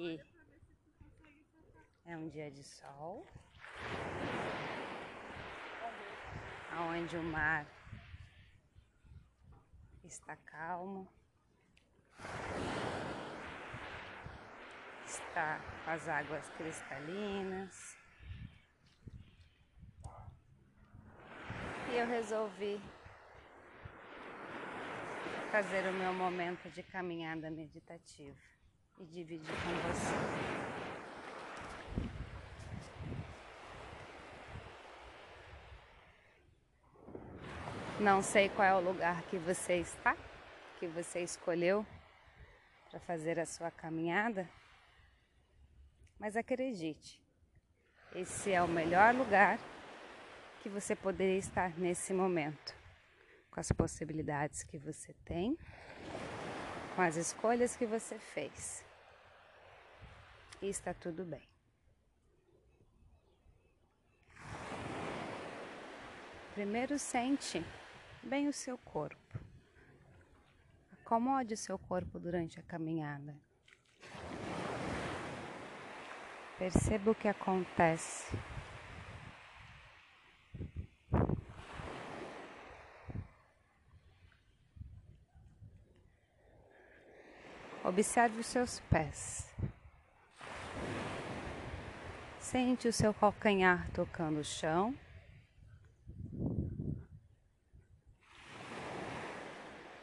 Aqui. É um dia de sol, onde o mar está calmo, está com as águas cristalinas. E eu resolvi fazer o meu momento de caminhada meditativa e dividir com você. Não sei qual é o lugar que você está, que você escolheu para fazer a sua caminhada, mas acredite, esse é o melhor lugar que você poderia estar nesse momento com as possibilidades que você tem, com as escolhas que você fez. E está tudo bem. Primeiro sente bem o seu corpo. Acomode o seu corpo durante a caminhada. Perceba o que acontece Observe os seus pés. Sente o seu calcanhar tocando o chão.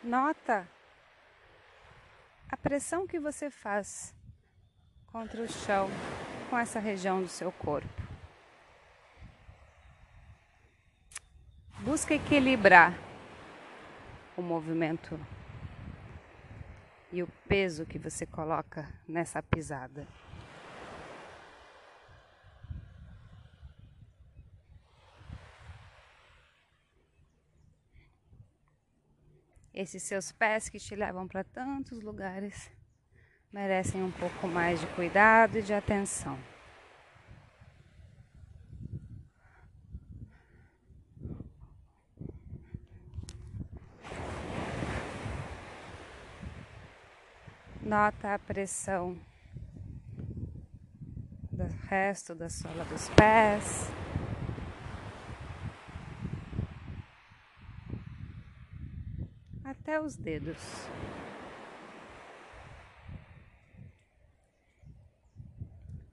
Nota a pressão que você faz contra o chão com essa região do seu corpo. Busca equilibrar o movimento e o peso que você coloca nessa pisada. Esses seus pés que te levam para tantos lugares merecem um pouco mais de cuidado e de atenção. Nota a pressão do resto da sola dos pés. Os dedos.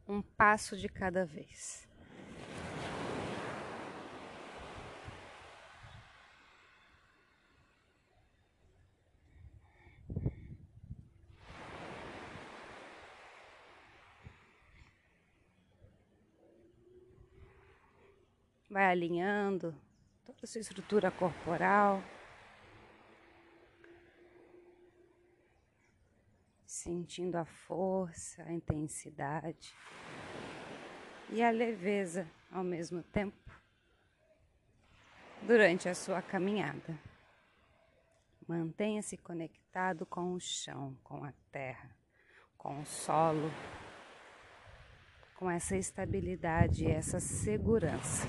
Um passo de cada vez. vai alinhando toda a sua estrutura corporal. Sentindo a força, a intensidade e a leveza ao mesmo tempo durante a sua caminhada. Mantenha-se conectado com o chão, com a terra, com o solo com essa estabilidade e essa segurança.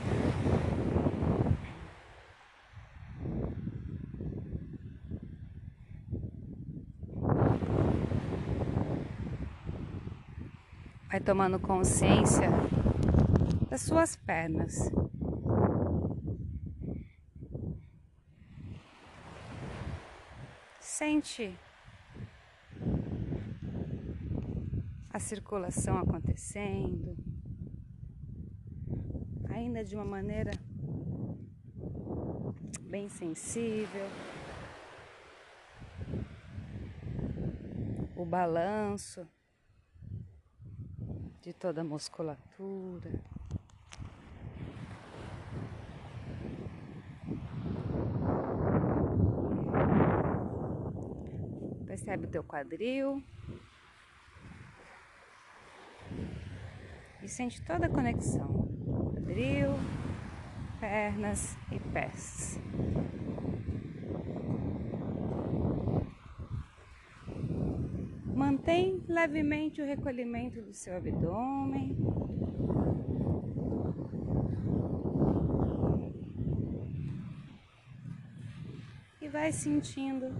Tomando consciência das suas pernas. Sente a circulação acontecendo, ainda de uma maneira bem sensível. O balanço de toda a musculatura. Percebe o teu quadril. e sente toda a conexão: quadril, pernas e pés. Mantém levemente o recolhimento do seu abdômen. E vai sentindo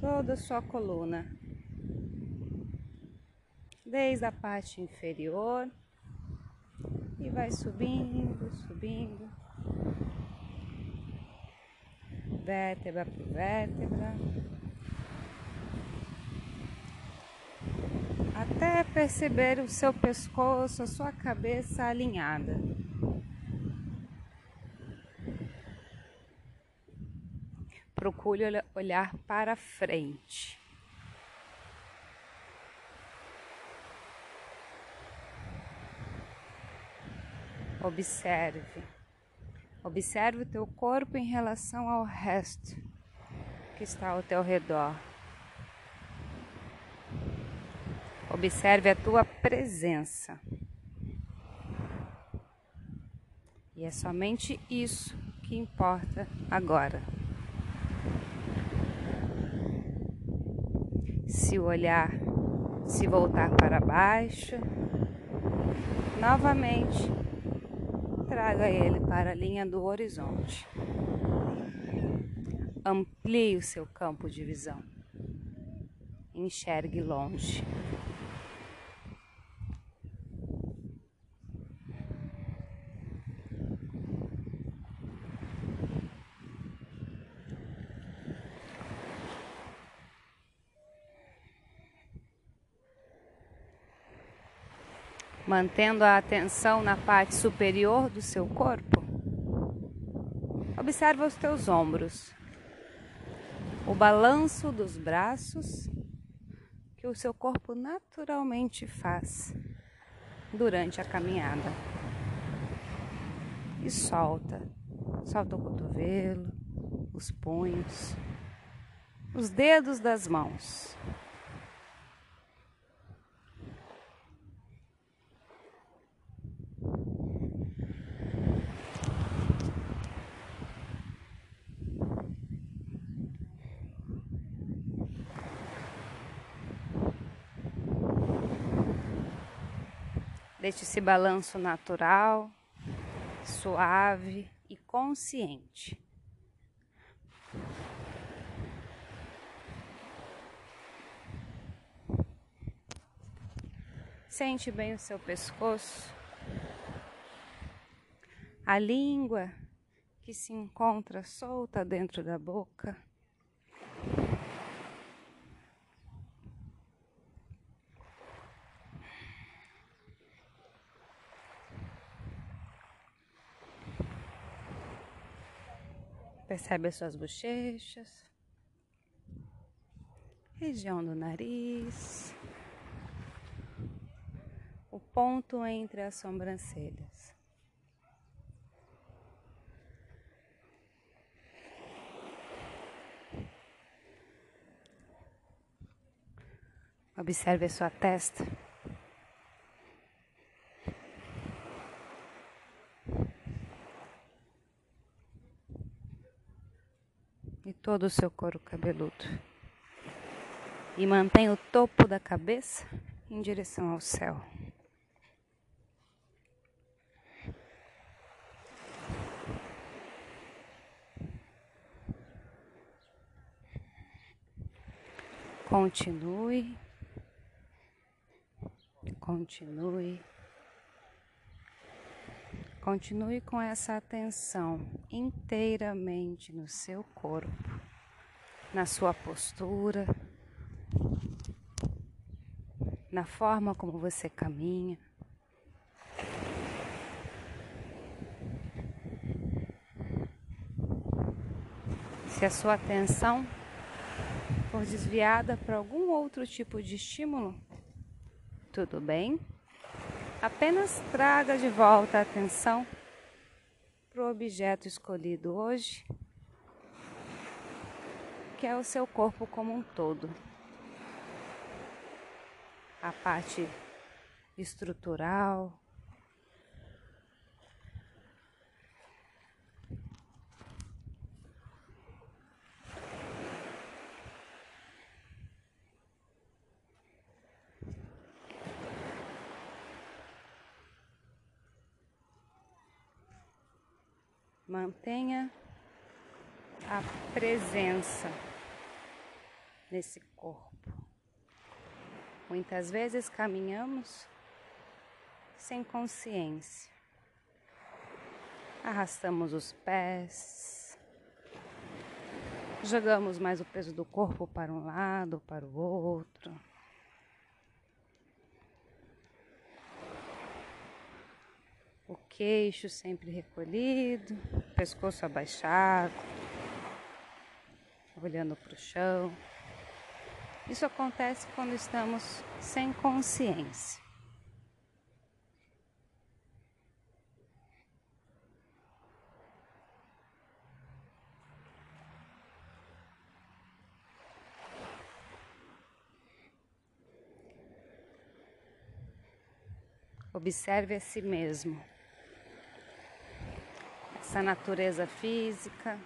toda a sua coluna, desde a parte inferior. E vai subindo, subindo, vértebra por vértebra, até perceber o seu pescoço, a sua cabeça alinhada. Procure olhar para frente. Observe. Observe o teu corpo em relação ao resto que está ao teu redor. Observe a tua presença. E é somente isso que importa agora. Se o olhar se voltar para baixo, novamente traga ele para a linha do horizonte. Amplie o seu campo de visão. Enxergue longe. Mantendo a atenção na parte superior do seu corpo. Observa os teus ombros, o balanço dos braços que o seu corpo naturalmente faz durante a caminhada. E solta, solta o cotovelo, os punhos, os dedos das mãos. Deixe esse balanço natural, suave e consciente. Sente bem o seu pescoço, a língua que se encontra solta dentro da boca. Percebe as suas bochechas, região do nariz, o ponto entre as sobrancelhas. Observe a sua testa. Todo o seu couro cabeludo. E mantenha o topo da cabeça em direção ao céu. Continue, continue. Continue com essa atenção inteiramente no seu corpo, na sua postura, na forma como você caminha. Se a sua atenção for desviada para algum outro tipo de estímulo, tudo bem? Apenas traga de volta a atenção para o objeto escolhido hoje, que é o seu corpo como um todo. A parte estrutural, Mantenha a presença nesse corpo. Muitas vezes caminhamos sem consciência. Arrastamos os pés, jogamos mais o peso do corpo para um lado, para o outro. O queixo sempre recolhido, pescoço abaixado, olhando para o chão. Isso acontece quando estamos sem consciência. Observe a si mesmo. Essa natureza física,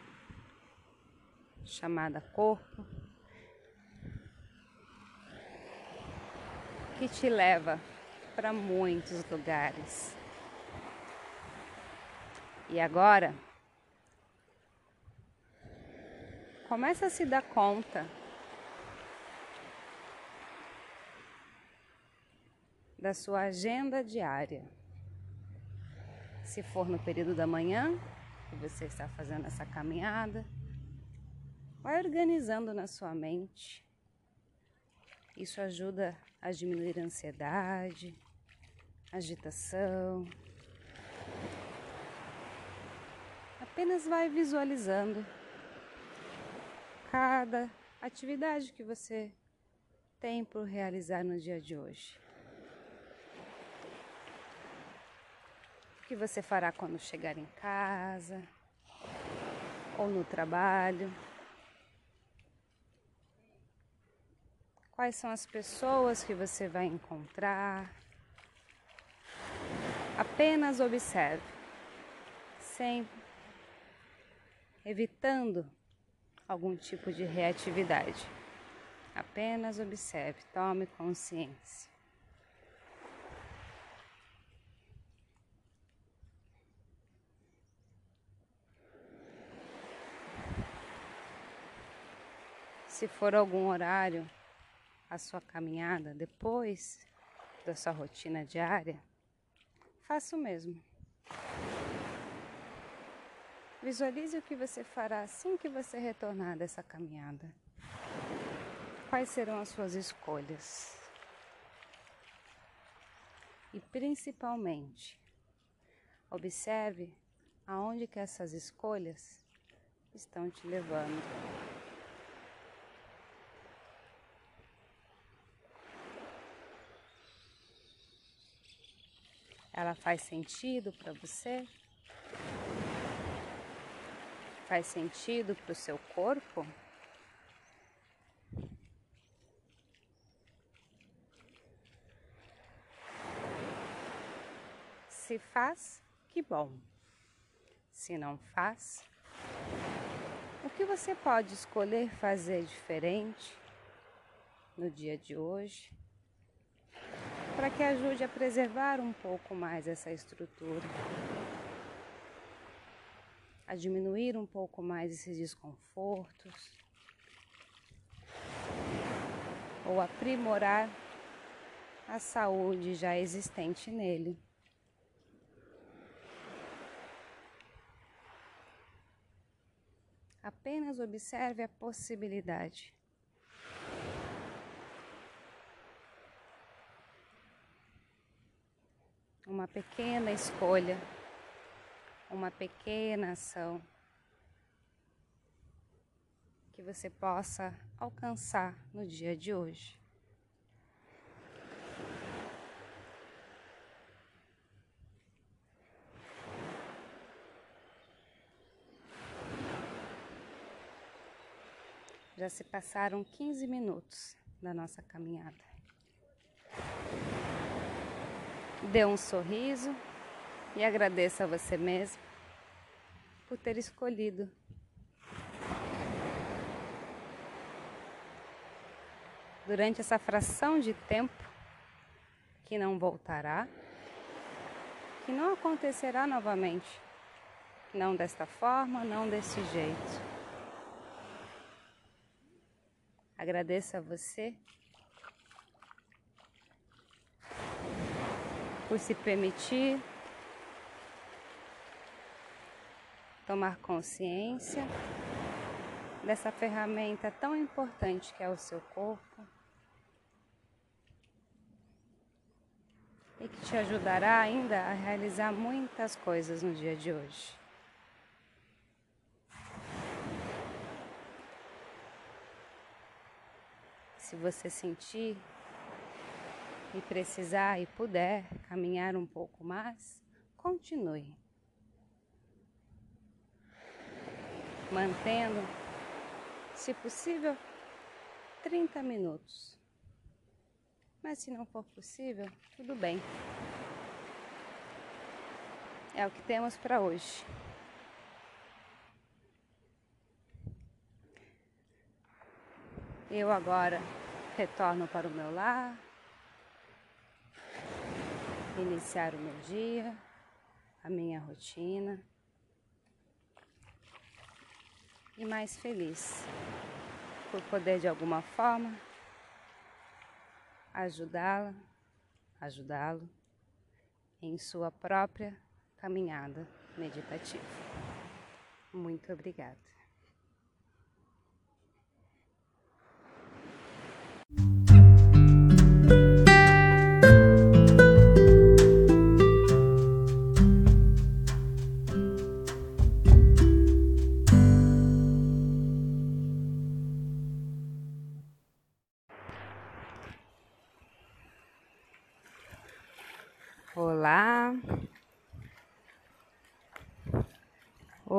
chamada corpo, que te leva para muitos lugares. E agora, começa a se dar conta da sua agenda diária. Se for no período da manhã, que você está fazendo essa caminhada, vai organizando na sua mente. Isso ajuda a diminuir a ansiedade, agitação. Apenas vai visualizando cada atividade que você tem por realizar no dia de hoje. Que você fará quando chegar em casa ou no trabalho? Quais são as pessoas que você vai encontrar? Apenas observe, sempre evitando algum tipo de reatividade. Apenas observe, tome consciência. Se for algum horário a sua caminhada depois da sua rotina diária, faça o mesmo. Visualize o que você fará assim que você retornar dessa caminhada. Quais serão as suas escolhas? E principalmente, observe aonde que essas escolhas estão te levando. Ela faz sentido para você? Faz sentido para o seu corpo? Se faz, que bom. Se não faz, o que você pode escolher fazer diferente no dia de hoje? Para que ajude a preservar um pouco mais essa estrutura, a diminuir um pouco mais esses desconfortos, ou aprimorar a saúde já existente nele. Apenas observe a possibilidade. Uma pequena escolha, uma pequena ação que você possa alcançar no dia de hoje. Já se passaram 15 minutos da nossa caminhada. Dê um sorriso e agradeça a você mesmo por ter escolhido. Durante essa fração de tempo que não voltará, que não acontecerá novamente, não desta forma, não desse jeito. Agradeço a você por se permitir tomar consciência dessa ferramenta tão importante que é o seu corpo e que te ajudará ainda a realizar muitas coisas no dia de hoje. Se você sentir e precisar e puder caminhar um pouco mais, continue. Mantendo, se possível, 30 minutos. Mas se não for possível, tudo bem. É o que temos para hoje. Eu agora retorno para o meu lar, iniciar o meu dia, a minha rotina e mais feliz por poder de alguma forma ajudá-la, ajudá-lo em sua própria caminhada meditativa. Muito obrigada.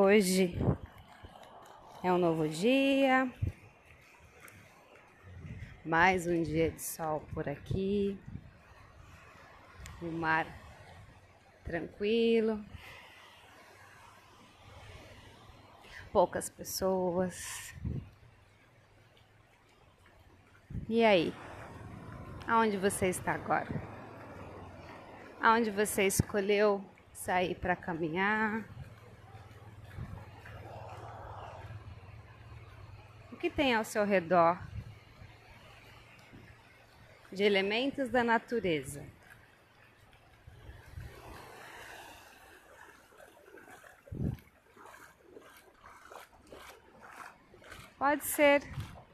Hoje é um novo dia. Mais um dia de sol por aqui. O mar tranquilo. Poucas pessoas. E aí? Aonde você está agora? aonde você escolheu sair para caminhar. Que tem ao seu redor de elementos da natureza? Pode ser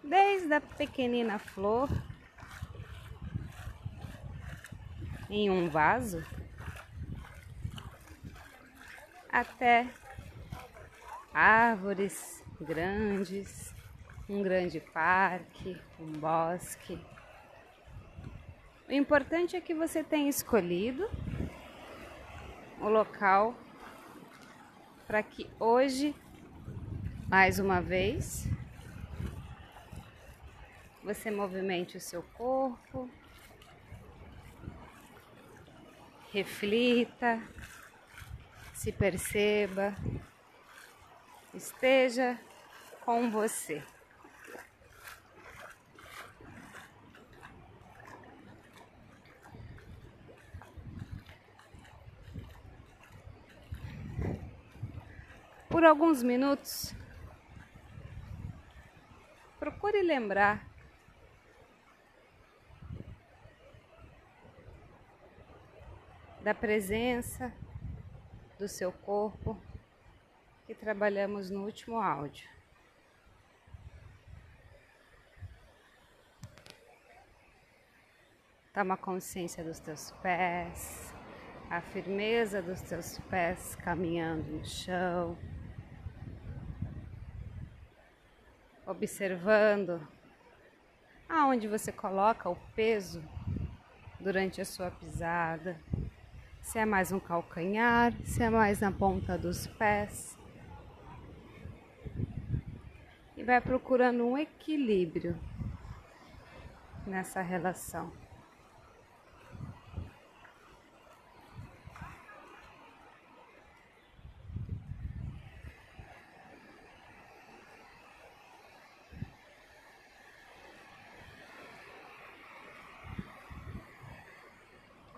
desde a pequenina flor em um vaso até árvores grandes, um grande parque, um bosque. O importante é que você tenha escolhido o local para que hoje, mais uma vez, você movimente o seu corpo, reflita, se perceba, esteja com você. Por alguns minutos, procure lembrar. Da presença do seu corpo que trabalhamos no último áudio. Toma consciência dos teus pés, a firmeza dos teus pés caminhando no chão, observando aonde você coloca o peso durante a sua pisada se é mais um calcanhar, se é mais na ponta dos pés. E vai procurando um equilíbrio nessa relação.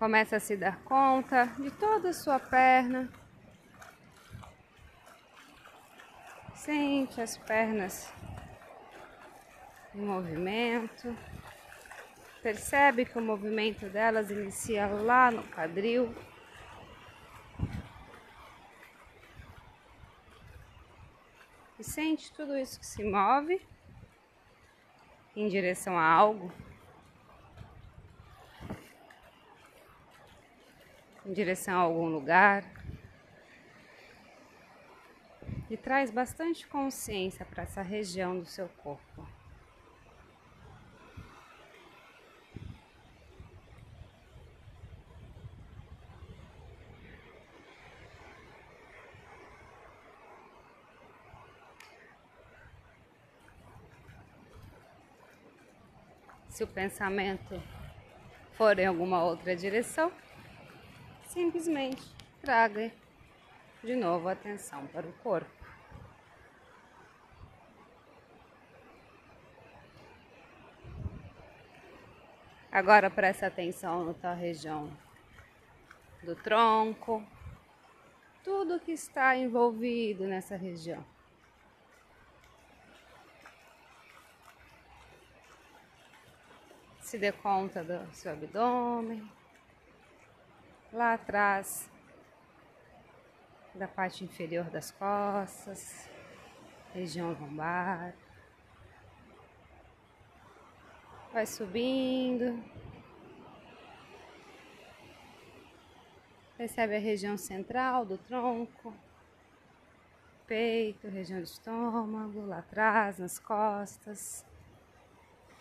Começa a se dar conta de toda a sua perna. Sente as pernas em movimento. Percebe que o movimento delas inicia lá no quadril. E sente tudo isso que se move em direção a algo. Em direção a algum lugar. E traz bastante consciência para essa região do seu corpo. Se o pensamento for em alguma outra direção, simplesmente traga de novo a atenção para o corpo. Agora presta atenção na tua região do tronco, tudo que está envolvido nessa região. se dê conta do seu abdômen, lá atrás da parte inferior das costas, região lombar. Vai subindo. Percebe a região central do tronco, peito, região do estômago, lá atrás, nas costas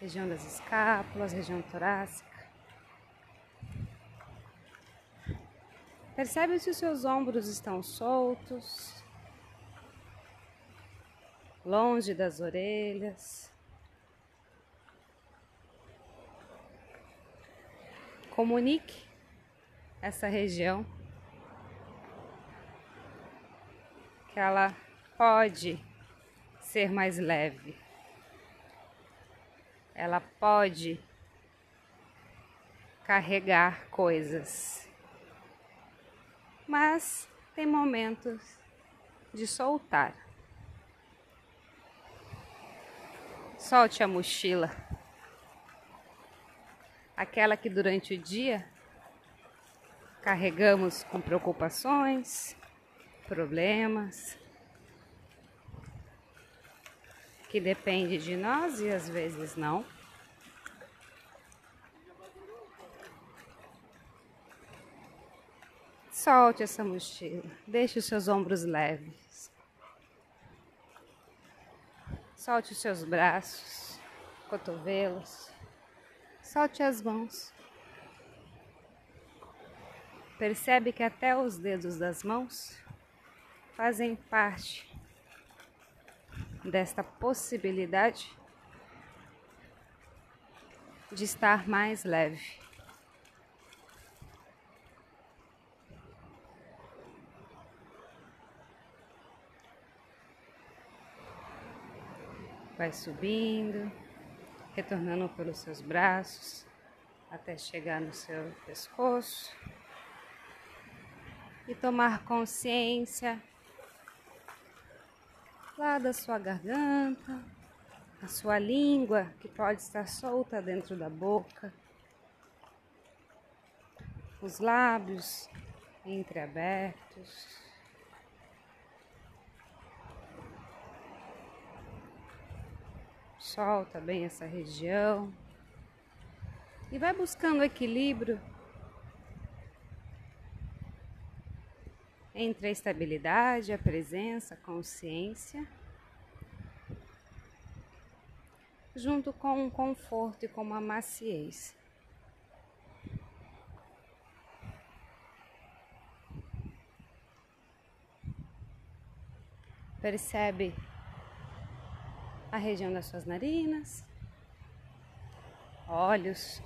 região das escápulas, região torácica. Percebe se os seus ombros estão soltos, longe das orelhas. Comunique essa região que ela pode ser mais leve ela pode carregar coisas, mas tem momentos de soltar. Solte a mochila, aquela que durante o dia carregamos com preocupações, problemas, que depende de nós e às vezes não. Solte essa mochila, deixe os seus ombros leves. Solte os seus braços, cotovelos. Solte as mãos. Percebe que até os dedos das mãos fazem parte desta possibilidade de estar mais leve. Vai subindo, retornando pelos seus braços até chegar no seu pescoço e tomar consciência lá da sua garganta, a sua língua que pode estar solta dentro da boca, os lábios entreabertos. Solta bem essa região e vai buscando equilíbrio entre a estabilidade, a presença, a consciência, junto com um conforto e com uma maciez. Percebe a região das suas narinas, olhos.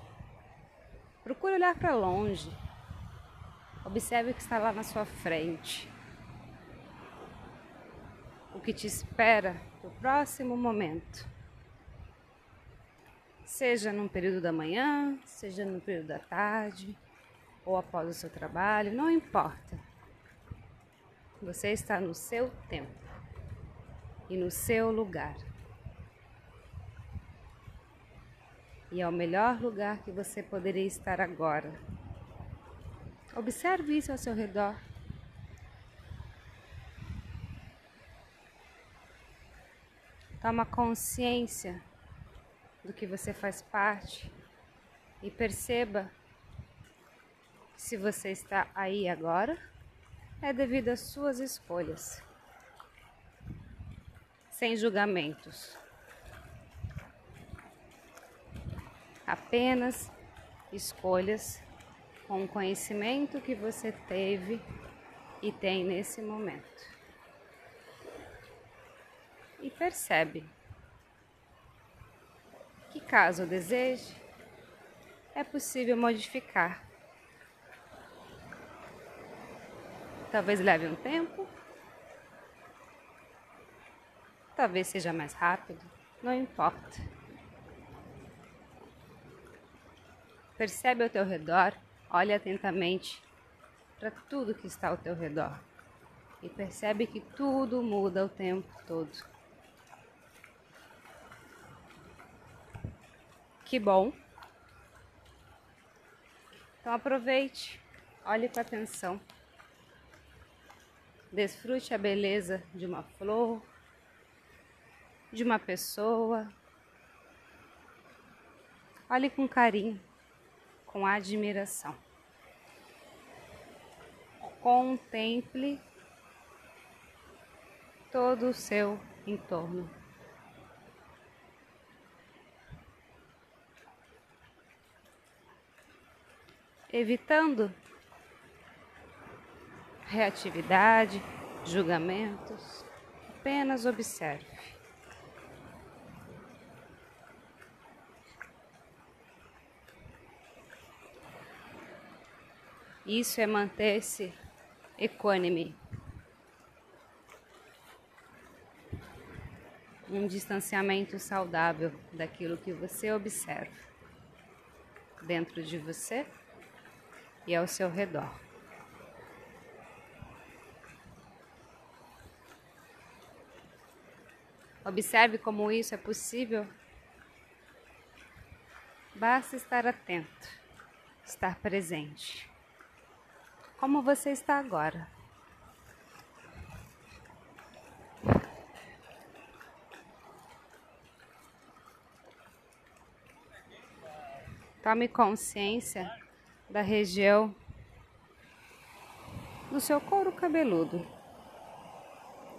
Procura olhar para longe. Observe o que está lá na sua frente. O que te espera no próximo momento. Seja num período da manhã, seja no período da tarde, ou após o seu trabalho, não importa. Você está no seu tempo e no seu lugar. E é o melhor lugar que você poderia estar agora. Observe isso ao seu redor. Toma consciência do que você faz parte e perceba se você está aí agora é devido às suas escolhas, sem julgamentos. Apenas escolhas com o conhecimento que você teve e tem nesse momento. E percebe que, caso deseje, é possível modificar. Talvez leve um tempo, talvez seja mais rápido, não importa. Percebe ao teu redor Olhe atentamente para tudo que está ao teu redor e percebe que tudo muda o tempo todo. Que bom! Então aproveite, olhe com atenção, desfrute a beleza de uma flor, de uma pessoa. Olhe com carinho com admiração. Contemple todo o seu entorno. Evitando reatividade, julgamentos, apenas observe. Isso é manter-se equânime. Um distanciamento saudável daquilo que você observa dentro de você e ao seu redor. Observe como isso é possível. Basta estar atento, estar presente como você está agora. Tome consciência da região do seu couro cabeludo,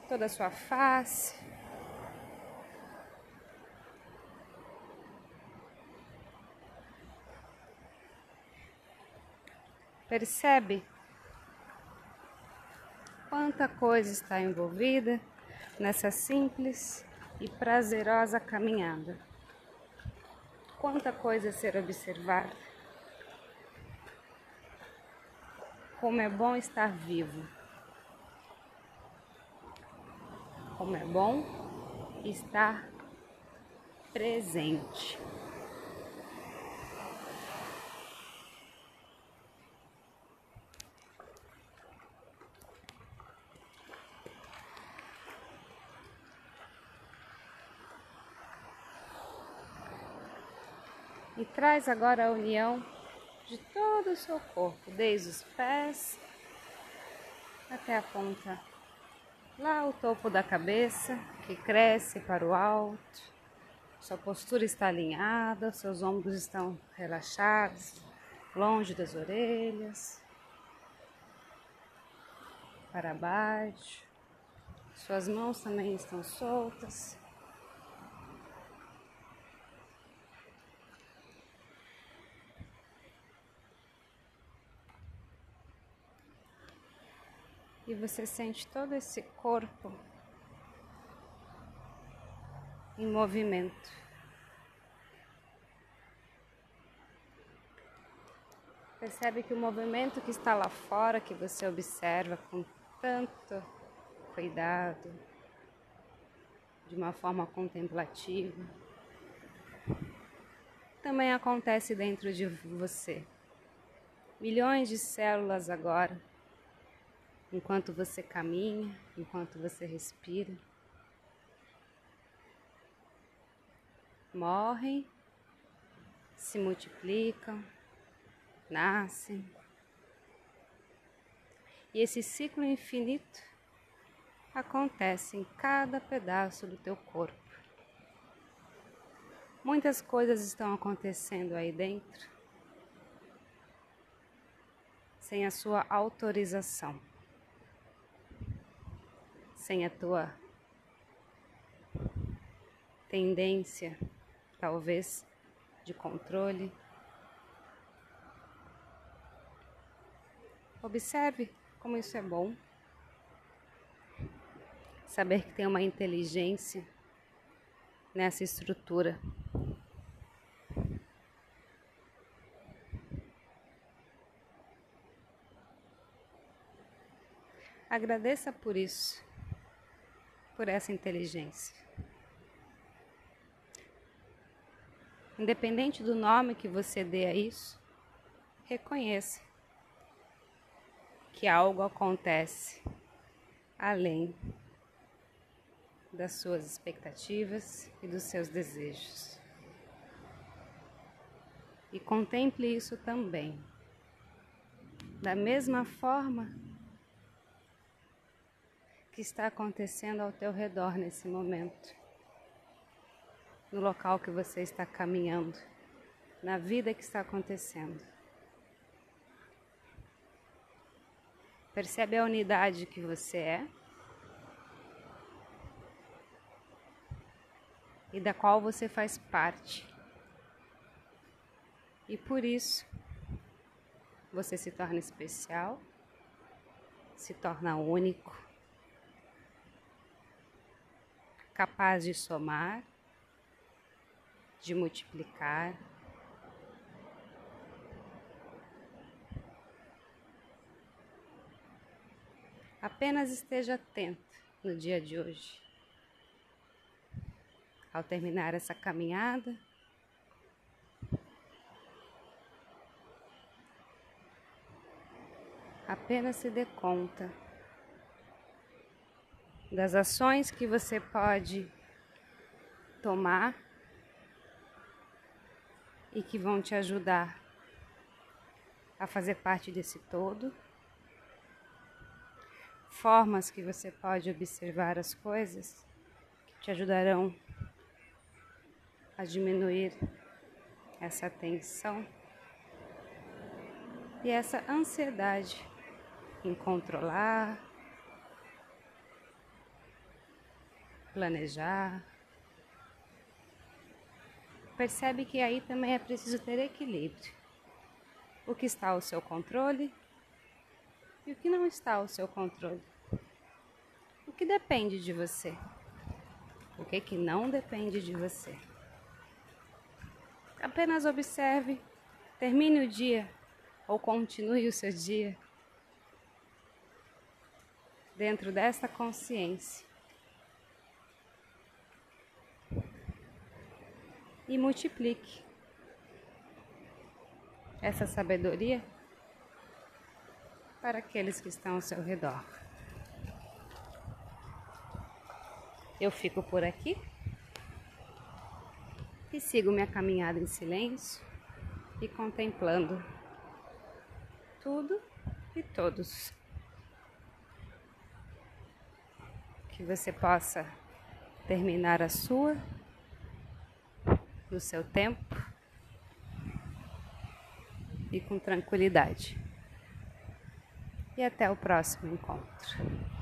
toda a sua face. Percebe Quanta coisa está envolvida nessa simples e prazerosa caminhada. Quanta coisa a ser observada. Como é bom estar vivo. Como é bom estar presente. Traz agora a união de todo o seu corpo, desde os pés até a ponta, lá o topo da cabeça, que cresce para o alto. Sua postura está alinhada, seus ombros estão relaxados, longe das orelhas, para baixo. Suas mãos também estão soltas. E você sente todo esse corpo em movimento. Percebe que o movimento que está lá fora, que você observa com tanto cuidado, de uma forma contemplativa, também acontece dentro de você. Milhões de células agora enquanto você caminha, enquanto você respira. Morrem se multiplicam, nascem. E esse ciclo infinito acontece em cada pedaço do teu corpo. Muitas coisas estão acontecendo aí dentro sem a sua autorização, sem a tua tendência, talvez, de controle. Observe como isso é bom. Saber que tem uma inteligência nessa estrutura. Agradeça por isso, por essa inteligência. Independente do nome que você dê a isso, reconheça que algo acontece além das suas expectativas e dos seus desejos. E contemple isso também. Da mesma forma que está acontecendo ao teu redor nesse momento, no local que você está caminhando, na vida que está acontecendo. Percebe a unidade que você é e da qual você faz parte. E por isso você se torna especial, se torna único capaz de somar, de multiplicar. Apenas esteja atento no dia de hoje. Ao terminar essa caminhada, apenas se dê conta das ações que você pode tomar e que vão te ajudar a fazer parte desse todo. Formas que você pode observar as coisas que te ajudarão a diminuir essa tensão e essa ansiedade em controlar planejar. Percebe que aí também é preciso ter equilíbrio. O que está ao seu controle e o que não está ao seu controle. O que depende de você? O que, que não depende de você? Apenas observe, termine o dia ou continue o seu dia dentro desta consciência e multiplique essa sabedoria para aqueles que estão ao seu redor. Eu fico por aqui e sigo minha caminhada em silêncio e contemplando tudo e todos. Que você possa terminar a sua no seu tempo e com tranquilidade. E até o próximo encontro.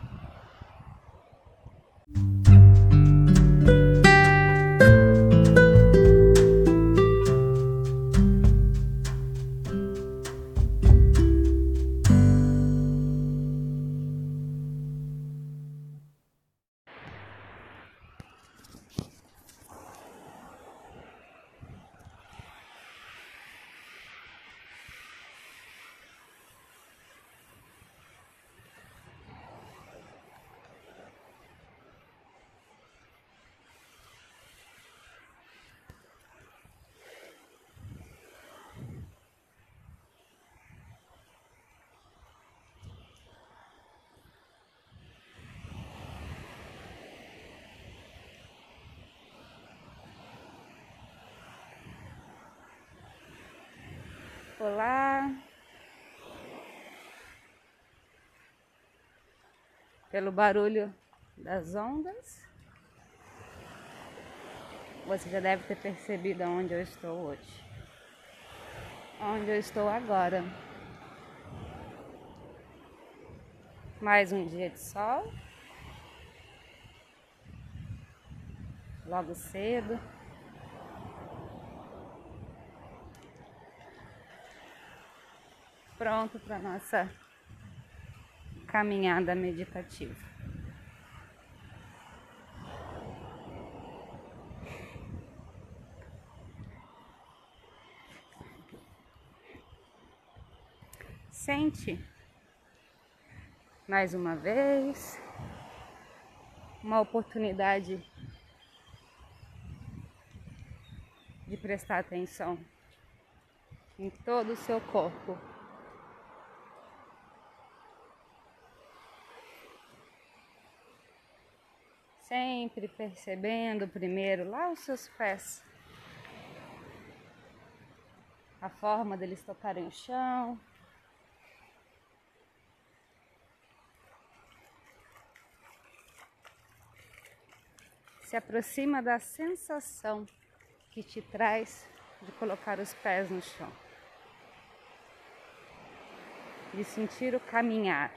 Olá. Pelo barulho das ondas, você já deve ter percebido onde eu estou hoje. Onde eu estou agora. Mais um dia de sol. Logo cedo. Pronto para nossa caminhada meditativa. Sente mais uma vez uma oportunidade de prestar atenção em todo o seu corpo. Sempre percebendo primeiro lá os seus pés, a forma deles tocarem o chão. Se aproxima da sensação que te traz de colocar os pés no chão, de sentir o caminhar.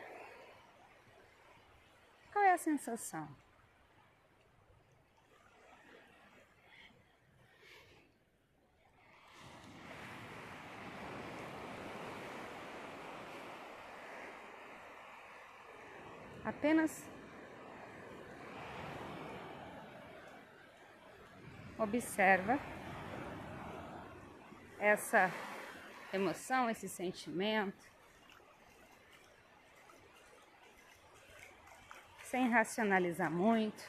Qual é a sensação? Apenas observa essa emoção, esse sentimento, sem racionalizar muito,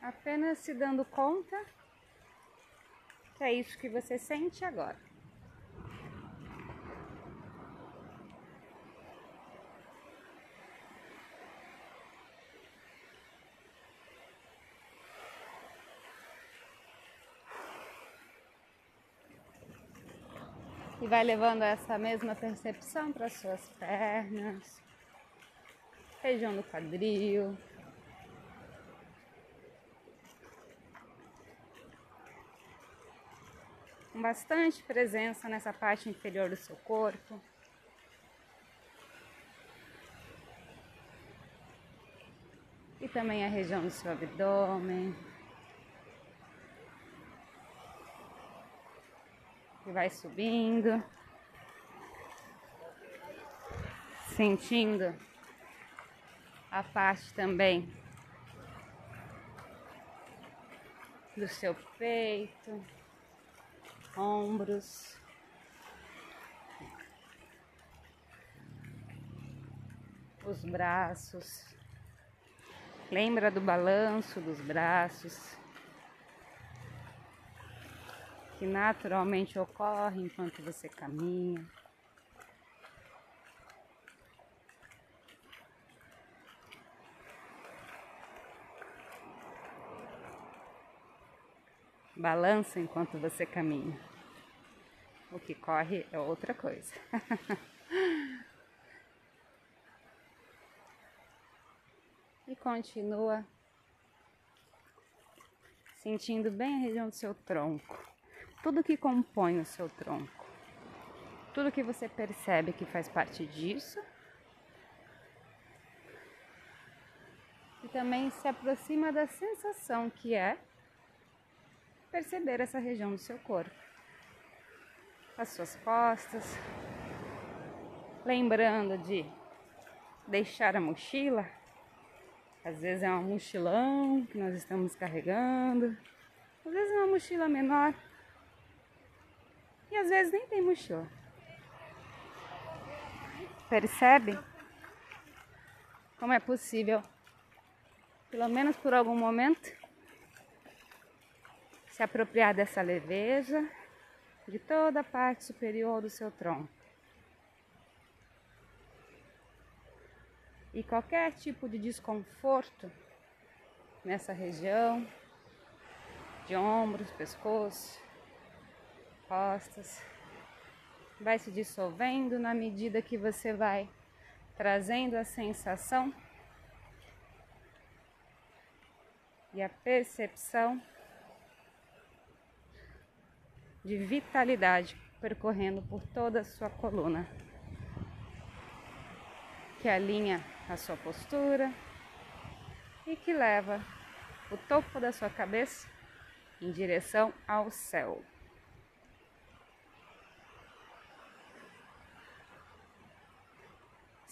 apenas se dando conta que é isso que você sente agora. Vai levando essa mesma percepção para suas pernas, região do quadril. Com bastante presença nessa parte inferior do seu corpo. E também a região do seu abdômen. Vai subindo, sentindo a parte também do seu peito, ombros. Os braços. Lembra do balanço dos braços que naturalmente ocorre enquanto você caminha. Balança enquanto você caminha. O que corre é outra coisa. e continua sentindo bem a região do seu tronco tudo que compõe o seu tronco, tudo que você percebe que faz parte disso. E também se aproxima da sensação que é perceber essa região do seu corpo. As suas costas, lembrando de deixar a mochila. Às vezes é uma mochilão que nós estamos carregando, às vezes é uma mochila menor e às vezes nem tem mochila. Percebe? Como é possível, pelo menos por algum momento, se apropriar dessa leveza de toda a parte superior do seu tronco. E qualquer tipo de desconforto nessa região, de ombros, pescoço, costas. Vai se dissolvendo na medida que você vai trazendo a sensação e a percepção de vitalidade percorrendo por toda a sua coluna, que alinha a sua postura e que leva o topo da sua cabeça em direção ao céu.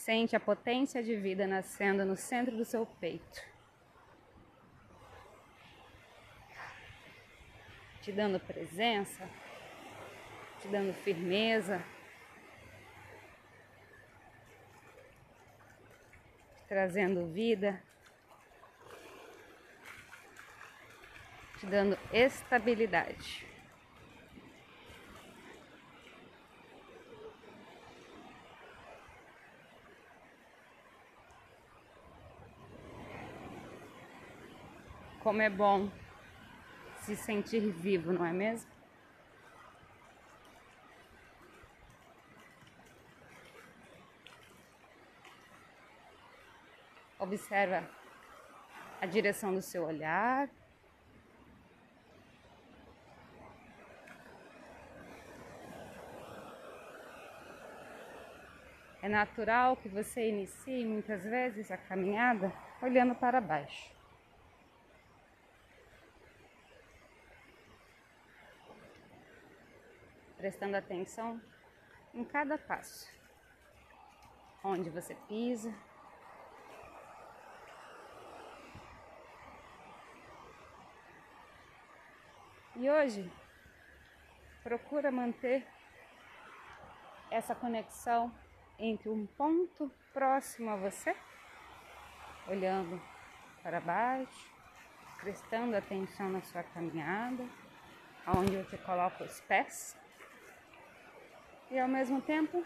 Sente a potência de vida nascendo no centro do seu peito. Te dando presença, te dando firmeza, trazendo vida, te dando estabilidade. Como é bom se sentir vivo, não é mesmo? Observa a direção do seu olhar. É natural que você inicie muitas vezes a caminhada olhando para baixo. Prestando atenção em cada passo, onde você pisa, E hoje, procura manter essa conexão entre um ponto próximo a você, olhando para baixo, prestando atenção na sua caminhada, aonde você coloca os pés, e ao mesmo tempo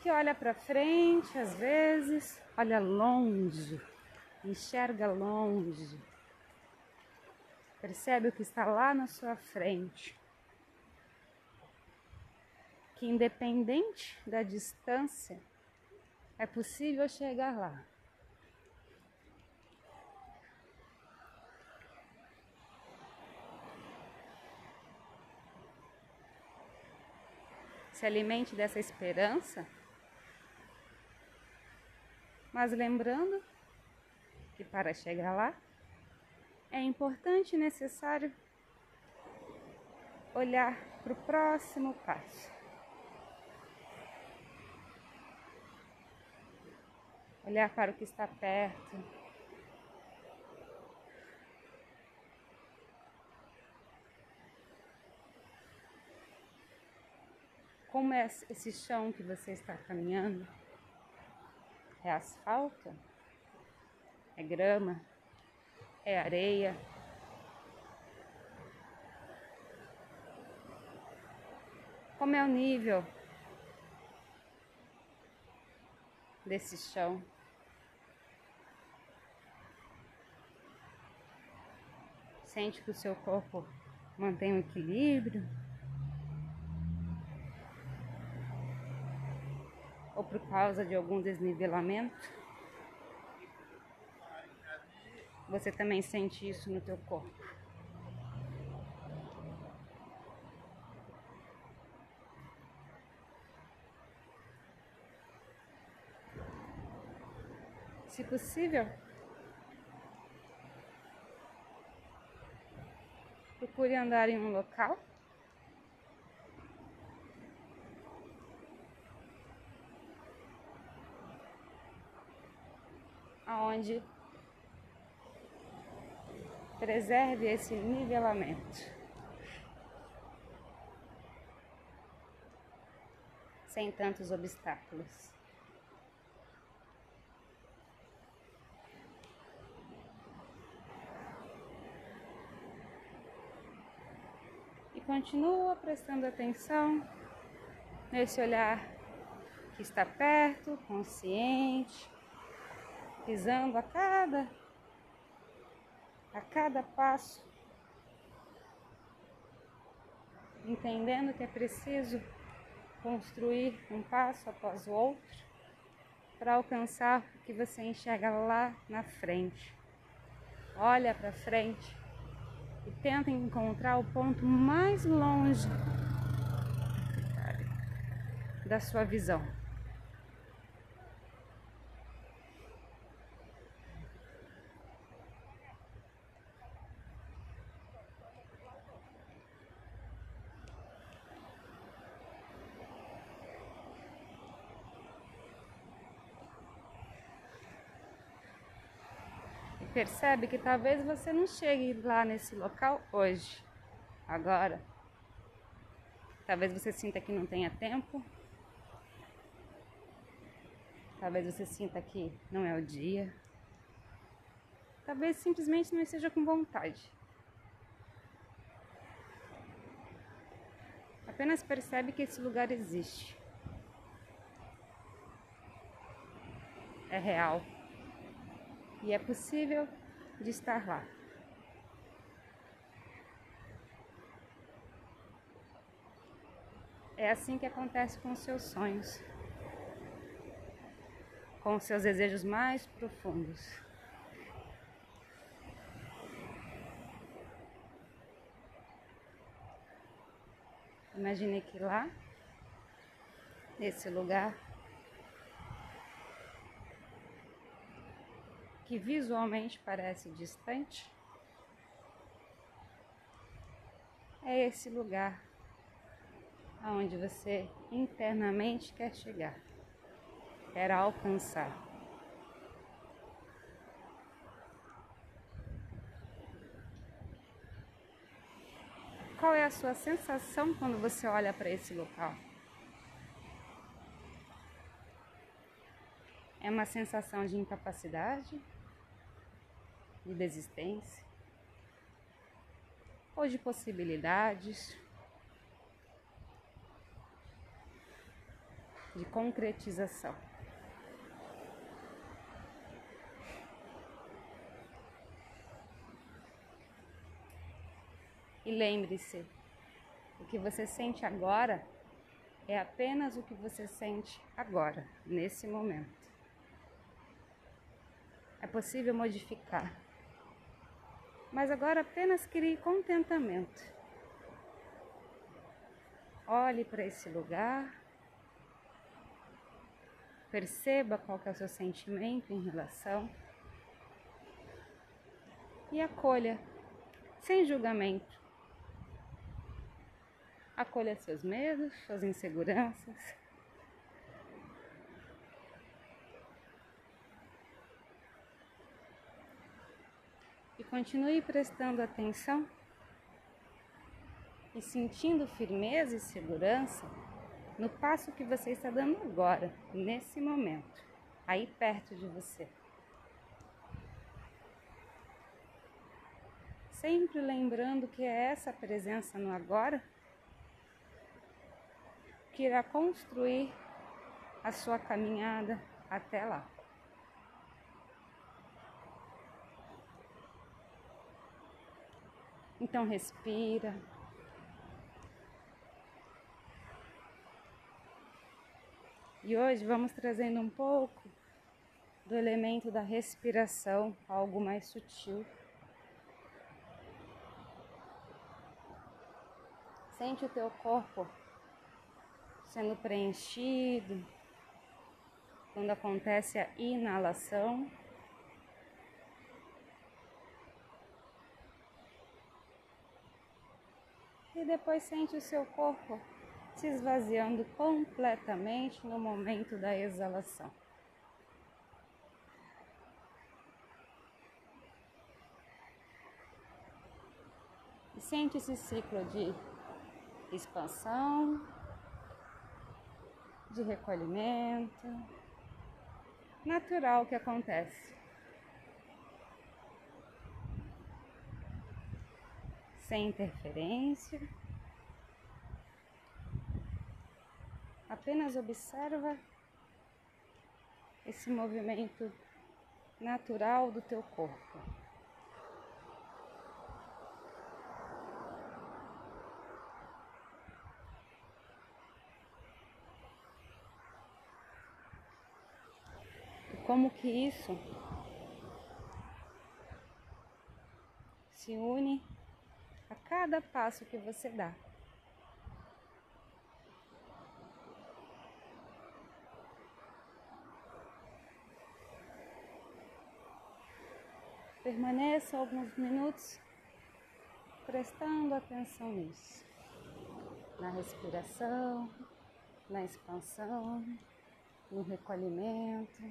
que olha para frente, às vezes, olha longe, enxerga longe Percebe o que está lá na sua frente. Que independente da distância, é possível chegar lá. Se alimente dessa esperança, mas lembrando que para chegar lá é importante e necessário olhar para o próximo passo. Olhar para o que está perto. Como é esse chão que você está caminhando? É asfalto? É grama? é areia. Como é o nível desse chão? Sente que o seu corpo mantém o equilíbrio? Ou por causa de algum desnivelamento? Você também sente isso no teu corpo. Se possível, procure andar em um local aonde Preserve esse nivelamento. Sem tantos obstáculos. E continua prestando atenção nesse olhar que está perto, consciente, pisando a cada a cada passo entendendo que é preciso construir um passo após o outro para alcançar o que você enxerga lá na frente. Olha para frente e tenta encontrar o ponto mais longe da sua visão. Percebe que talvez você não chegue lá nesse local hoje, agora. Talvez você sinta que não tenha tempo. Talvez você sinta que não é o dia. Talvez simplesmente não esteja com vontade. Apenas percebe que esse lugar existe. É real e é possível de estar lá. É assim que acontece com os seus sonhos, com os seus desejos mais profundos. Imagine que lá, nesse lugar, que visualmente parece distante, é esse lugar aonde você internamente quer chegar, quer alcançar. Qual é a sua sensação quando você olha para esse local? É uma sensação de incapacidade? De desistência ou de possibilidades de concretização. E lembre-se, o que você sente agora é apenas o que você sente agora, nesse momento. É possível modificar mas agora apenas crie contentamento. Olhe para esse lugar, perceba qual é o seu sentimento em relação e acolha, sem julgamento. Acolha seus medos, suas inseguranças. Continue prestando atenção e sentindo firmeza e segurança no passo que você está dando agora, nesse momento, aí perto de você. Sempre lembrando que é essa presença no agora que irá construir a sua caminhada até lá. Então respira. E hoje vamos trazendo um pouco do elemento da respiração, algo mais sutil. Sente o teu corpo sendo preenchido quando acontece a inalação. Depois sente o seu corpo se esvaziando completamente no momento da exalação. E sente esse ciclo de expansão, de recolhimento, natural que acontece. sem interferência. Apenas observa esse movimento natural do teu corpo. E como que isso se une cada passo que você dá. Permaneça alguns minutos prestando atenção nisso, na respiração, na expansão, no recolhimento,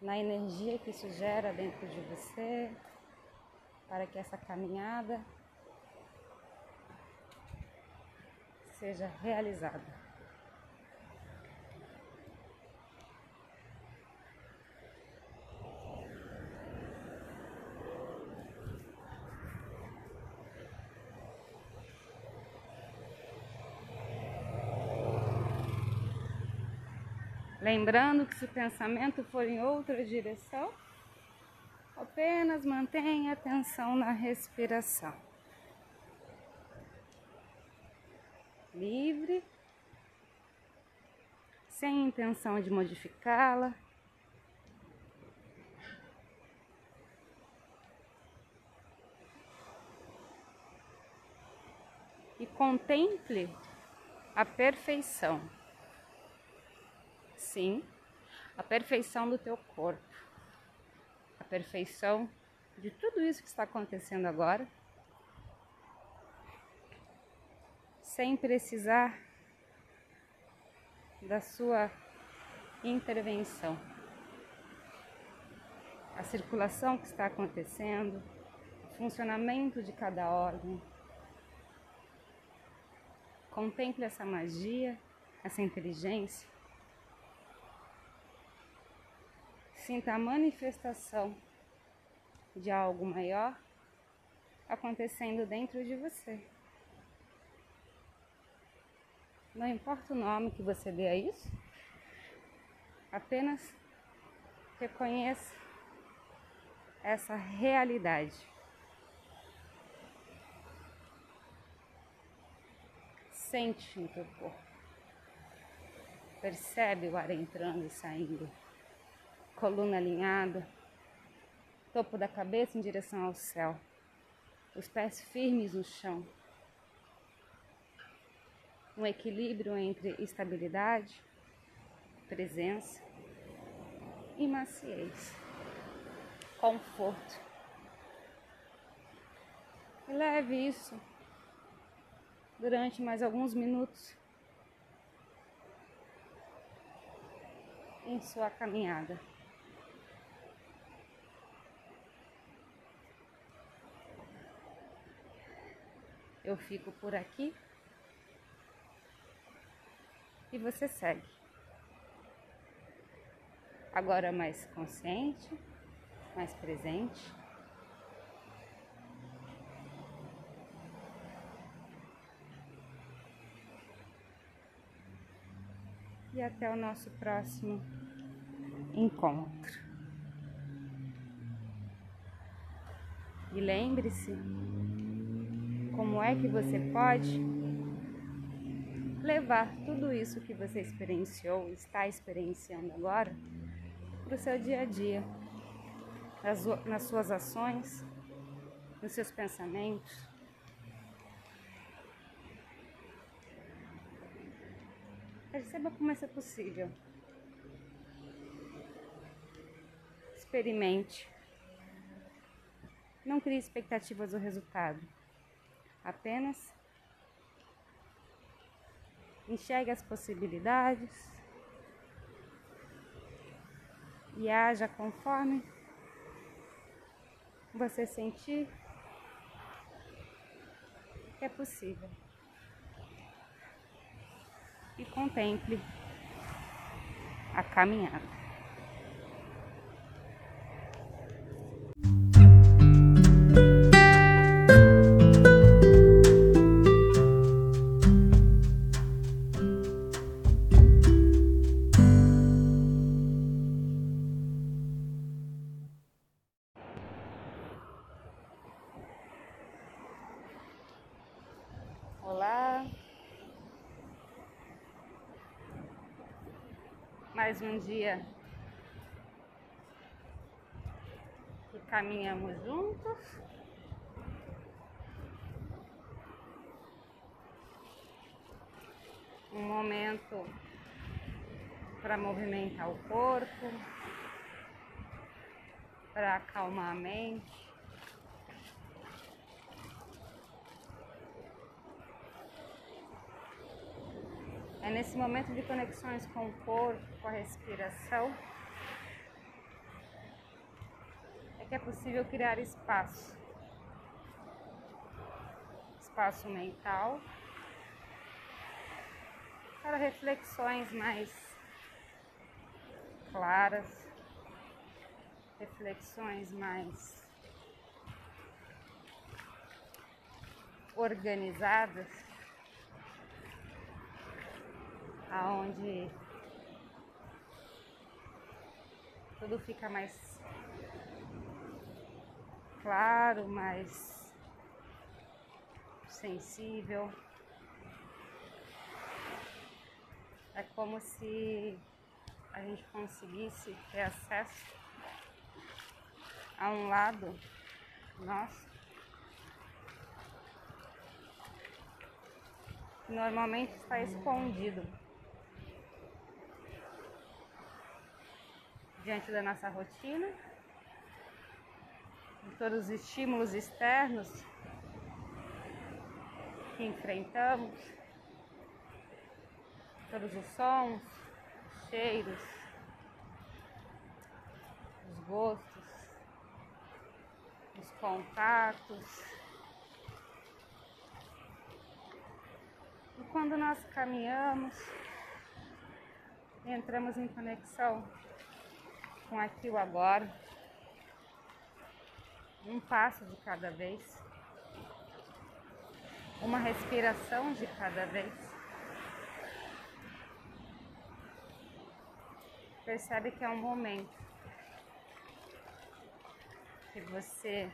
na energia que isso gera dentro de você, para que essa caminhada seja realizada. Lembrando que se o pensamento for em outra direção, apenas mantenha atenção na respiração. Livre, sem intenção de modificá-la. E contemple a perfeição sim a perfeição do teu corpo, perfeição de tudo isso que está acontecendo agora, sem precisar da sua intervenção. A circulação que está acontecendo, o funcionamento de cada órgão. Contemple essa magia, essa inteligência sinta a manifestação de algo maior acontecendo dentro de você. Não importa o nome que você dê a isso, apenas reconheça essa realidade. Sente no teu corpo. Percebe o ar entrando e saindo coluna alinhada, topo da cabeça em direção ao céu, os pés firmes no chão. Um equilíbrio entre estabilidade, presença e maciez, conforto. E leve isso durante mais alguns minutos em sua caminhada. Eu fico por aqui e você segue. Agora mais consciente, mais presente. E até o nosso próximo encontro. E lembre-se como é que você pode levar tudo isso que você experienciou, está experienciando agora, para o seu dia a dia, nas, nas suas ações, nos seus pensamentos. Perceba como isso é possível. Experimente. Não crie expectativas do resultado. Apenas enxergue as possibilidades e haja conforme você sentir que é possível. E contemple a caminhada. Mais um dia que caminhamos juntos. Um momento para movimentar o corpo, para acalmar a mente. É nesse momento de conexões com o corpo, com a respiração, é que é possível criar espaço. Espaço mental para reflexões mais claras, reflexões mais organizadas aonde tudo fica mais claro, mais sensível. É como se a gente conseguisse ter acesso a um lado nosso normalmente está escondido. Diante da nossa rotina, de todos os estímulos externos que enfrentamos, todos os sons, os cheiros, os gostos, os contatos. E quando nós caminhamos, entramos em conexão com aqui o agora, um passo de cada vez, uma respiração de cada vez. Percebe que é um momento que você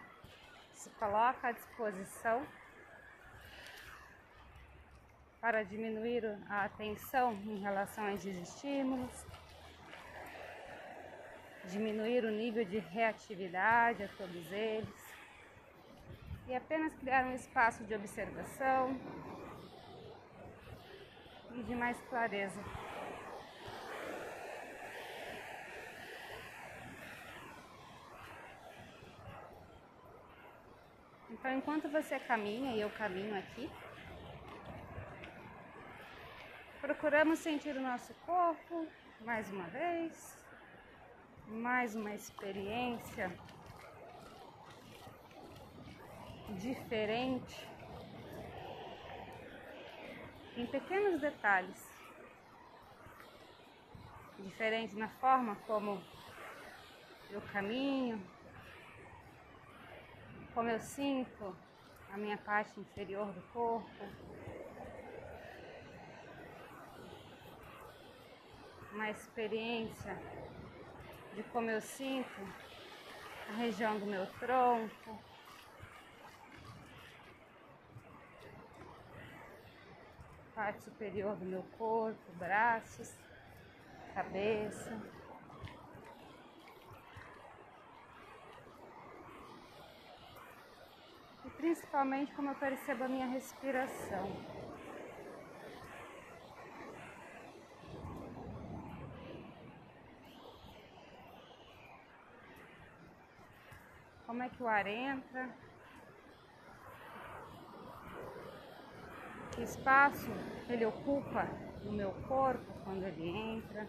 se coloca à disposição para diminuir a atenção em relação a esses estímulos, diminuir o nível de reatividade a todos eles e apenas criar um espaço de observação e de mais clareza. Então, enquanto você caminha e eu caminho aqui, procuramos sentir o nosso corpo mais uma vez mais uma experiência diferente em pequenos detalhes, diferente na forma como eu caminho, como eu sinto a minha parte inferior do corpo. Uma experiência de como eu sinto a região do meu tronco. Parte superior do meu corpo, braços, cabeça. E principalmente como eu percebo a minha respiração. Como é que o ar entra, que espaço ele ocupa no meu corpo quando ele entra.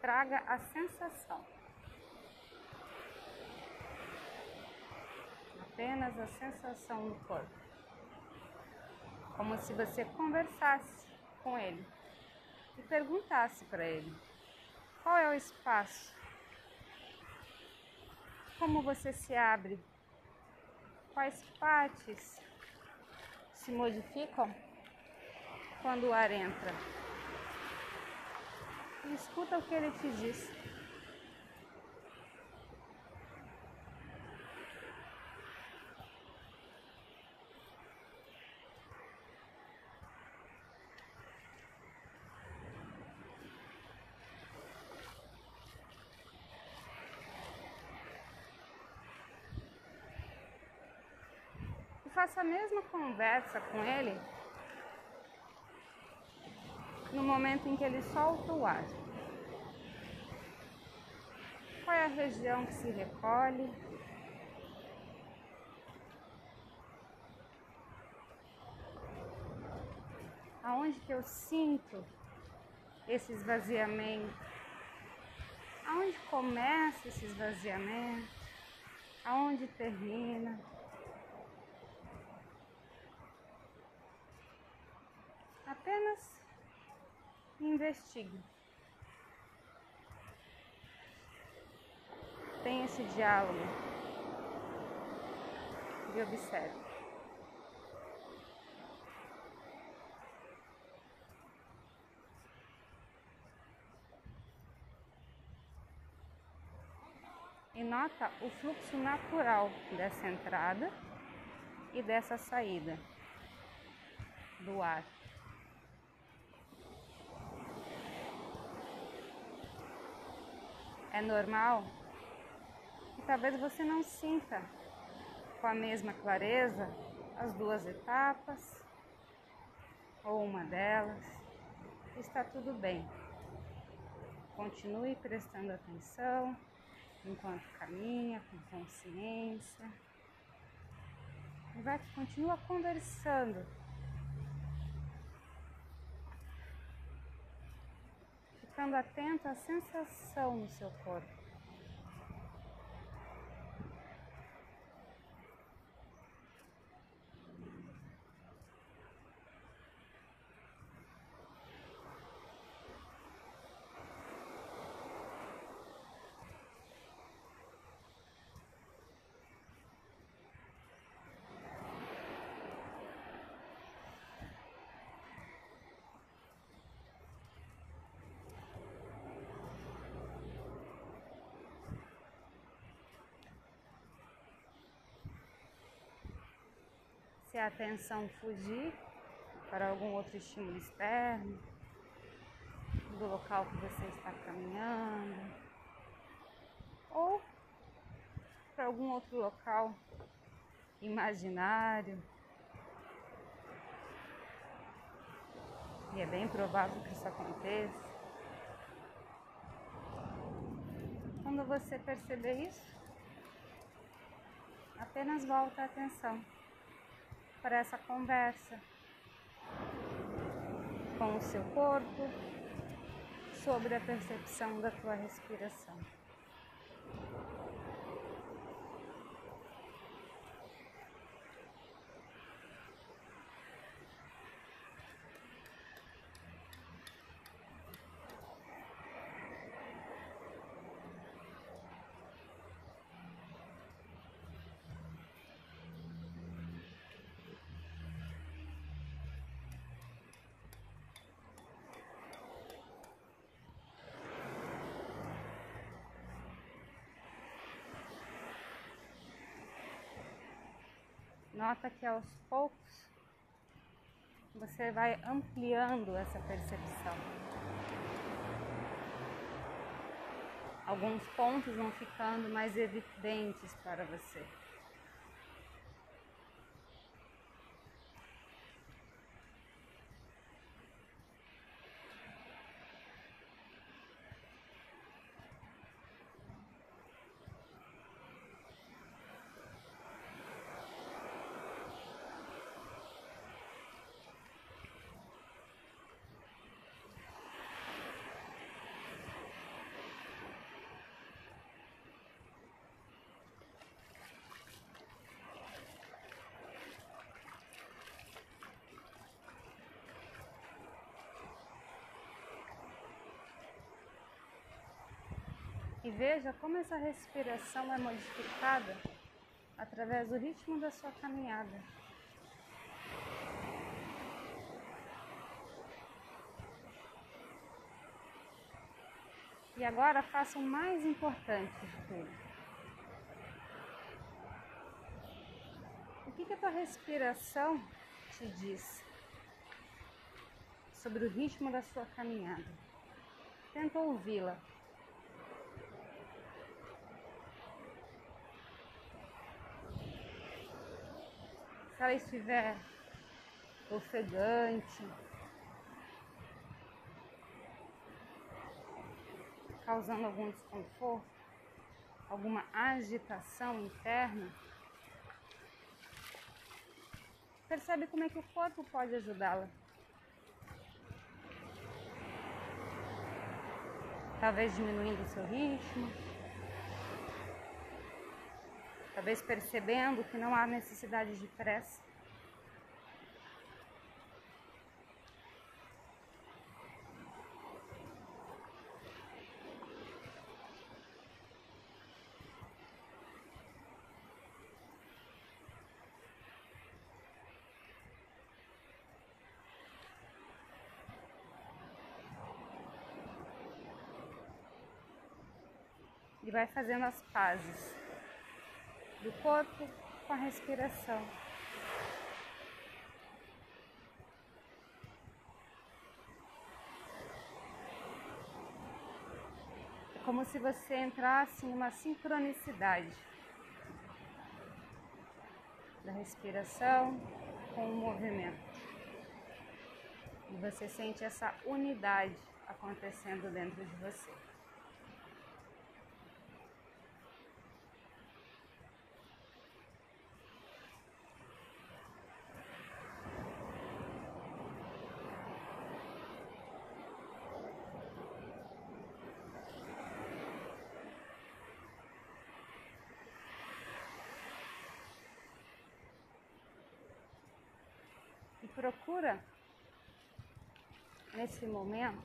Traga a sensação. Apenas a sensação no corpo. Como se você conversasse com ele e perguntasse para ele qual é o espaço? Como você se abre? Quais partes se modificam quando o ar entra? E escuta o que ele te diz. Faça a mesma conversa com ele no momento em que ele solta o ar. Qual é a região que se recolhe? Aonde que eu sinto esse esvaziamento? Aonde começa esse esvaziamento? Aonde termina? Apenas investigue. Tem esse diálogo e observe. E nota o fluxo natural dessa entrada e dessa saída do ar. É normal e talvez você não sinta com a mesma clareza as duas etapas ou uma delas. Está tudo bem. Continue prestando atenção enquanto caminha com consciência. E vai continua conversando ficando atento à sensação no seu corpo. Se a atenção fugir para algum outro estímulo externo, do local que você está caminhando, ou para algum outro local imaginário. E é bem provável que isso aconteça. Quando você perceber isso, apenas volta a atenção para essa conversa com o seu corpo sobre a percepção da tua respiração. Nota que aos poucos você vai ampliando essa percepção. Alguns pontos vão ficando mais evidentes para você. E veja como essa respiração é modificada através do ritmo da sua caminhada. E agora faça o mais importante de tudo. O que, que a tua respiração te diz sobre o ritmo da sua caminhada? Tenta ouvi-la. Ela estiver ofegante, causando algum desconforto, alguma agitação interna, percebe como é que o corpo pode ajudá-la. Talvez diminuindo o seu ritmo, talvez percebendo que não há necessidade de pressa. e vai fazendo as pazes do corpo com a respiração. É como se você entrasse em uma sincronicidade da respiração com o movimento. E você sente essa unidade acontecendo dentro de você. e procura nesse momento,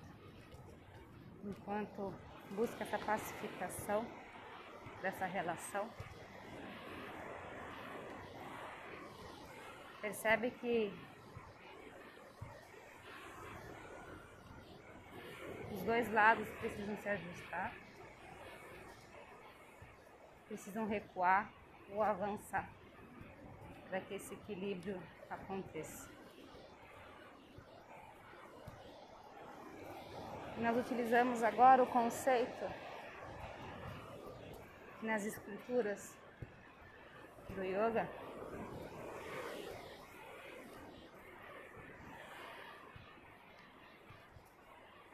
enquanto busca essa pacificação dessa relação, percebe que os dois lados precisam se ajustar, precisam recuar ou avançar para que esse equilíbrio aconteça. Nós utilizamos agora o conceito nas escrituras do yoga.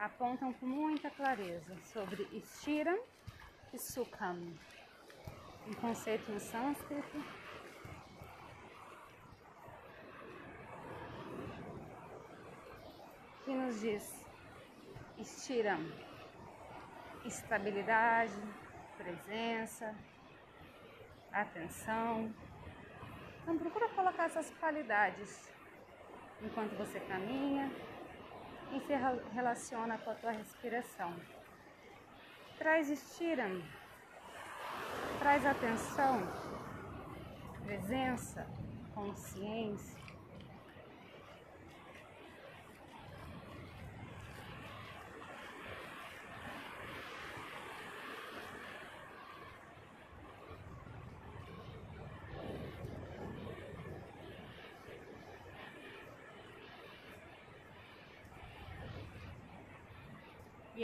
Apontam com muita clareza sobre Stiram e Sukham, um conceito em sânscrito. Que nos diz estiram estabilidade, presença, atenção. Então procura colocar essas qualidades enquanto você caminha e se relaciona com a tua respiração. Traz estiram, traz atenção, presença, consciência.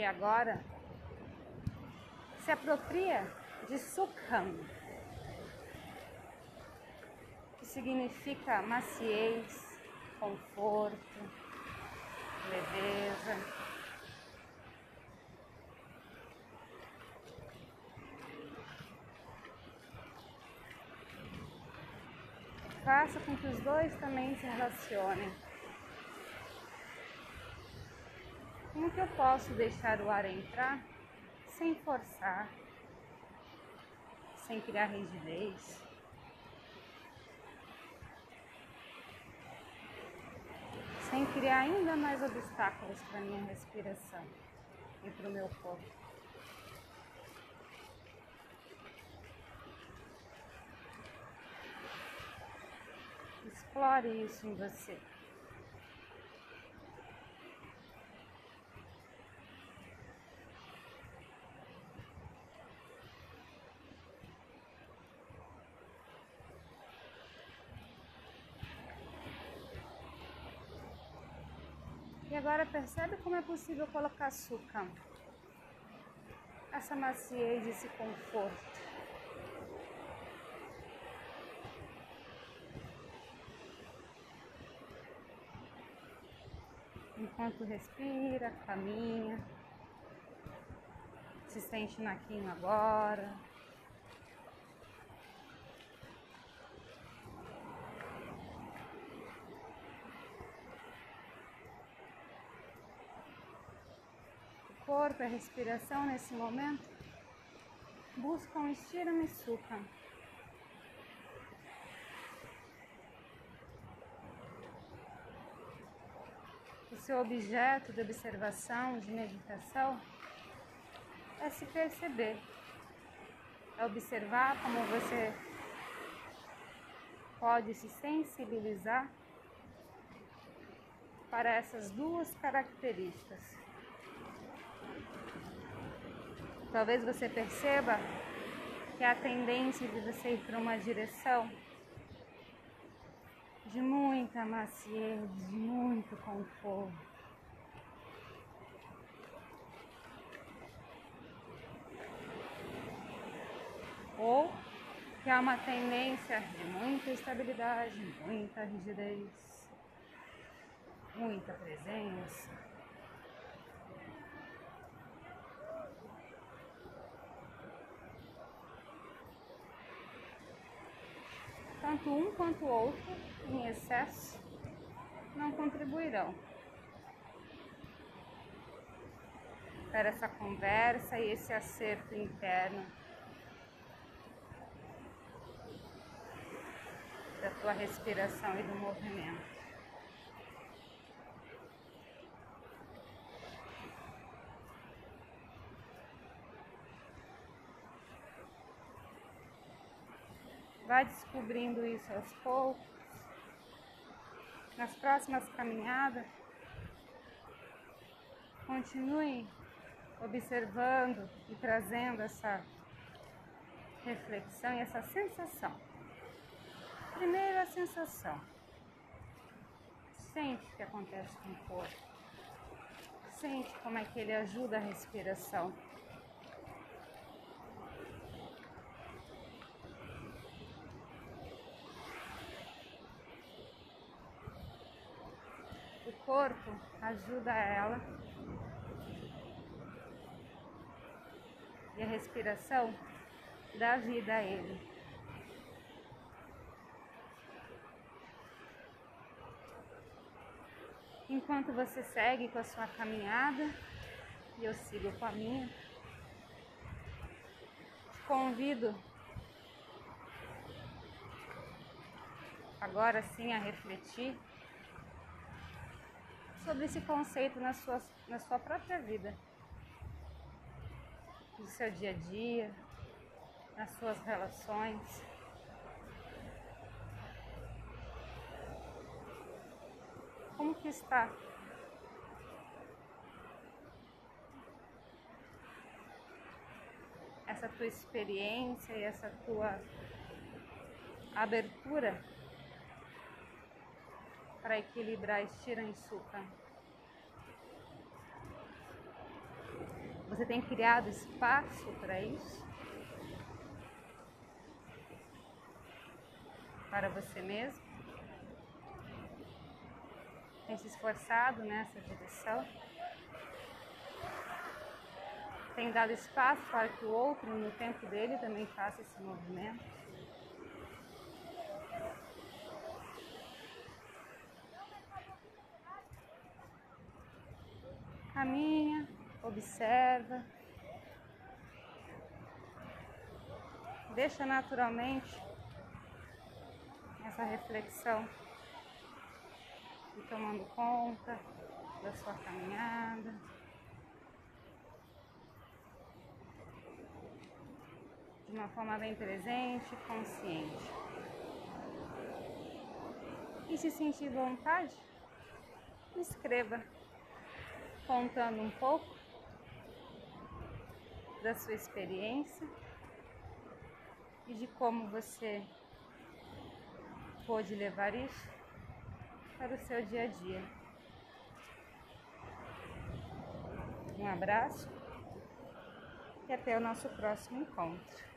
E agora se apropria de Sukham, que significa maciez, conforto, leveza. Faça com que os dois também se relacionem. Como que eu posso deixar o ar entrar sem forçar, sem criar rigidez? Sem criar ainda mais obstáculos para minha respiração e para o meu corpo. Explore isso em você. percebe como é possível colocar açúcar? Essa maciez, esse conforto. Enquanto respira, caminha, se sente naquinho agora. O corpo, a respiração nesse momento buscam estira-me suca. seu objeto de observação, de meditação, é se perceber, é observar como você pode se sensibilizar para essas duas características. Talvez você perceba que a tendência de você ir para uma direção de muita maciez, de muito conforto. Ou que há uma tendência de muita estabilidade, muita rigidez, muita presença. Tanto um quanto o outro em excesso não contribuirão para essa conversa e esse acerto interno da tua respiração e do movimento. Vai descobrindo isso aos poucos nas próximas caminhadas, continue observando e trazendo essa reflexão e essa sensação. Primeiro a sensação. Sente o que acontece com o corpo. Sente como é que ele ajuda a respiração. Corpo ajuda ela. E a respiração dá vida a ele. Enquanto você segue com a sua caminhada, e eu sigo com a minha, te convido agora sim a refletir sobre esse conceito na sua, na sua própria vida, no seu dia a dia, nas suas relações. Como que está? Essa tua experiência e essa tua abertura para equilibrar estira em suca. Você tem criado espaço para isso? Para você mesmo? Tem se esforçado nessa direção? Tem dado espaço para que o outro, no tempo dele, também faça esse movimento? Caminha, observa. Deixa naturalmente essa reflexão e tomando conta da sua caminhada. De uma forma bem presente, consciente. E se sentir vontade, escreva contando um pouco da sua experiência e de como você pôde levar isso para o seu dia a dia. Um abraço e até o nosso próximo encontro.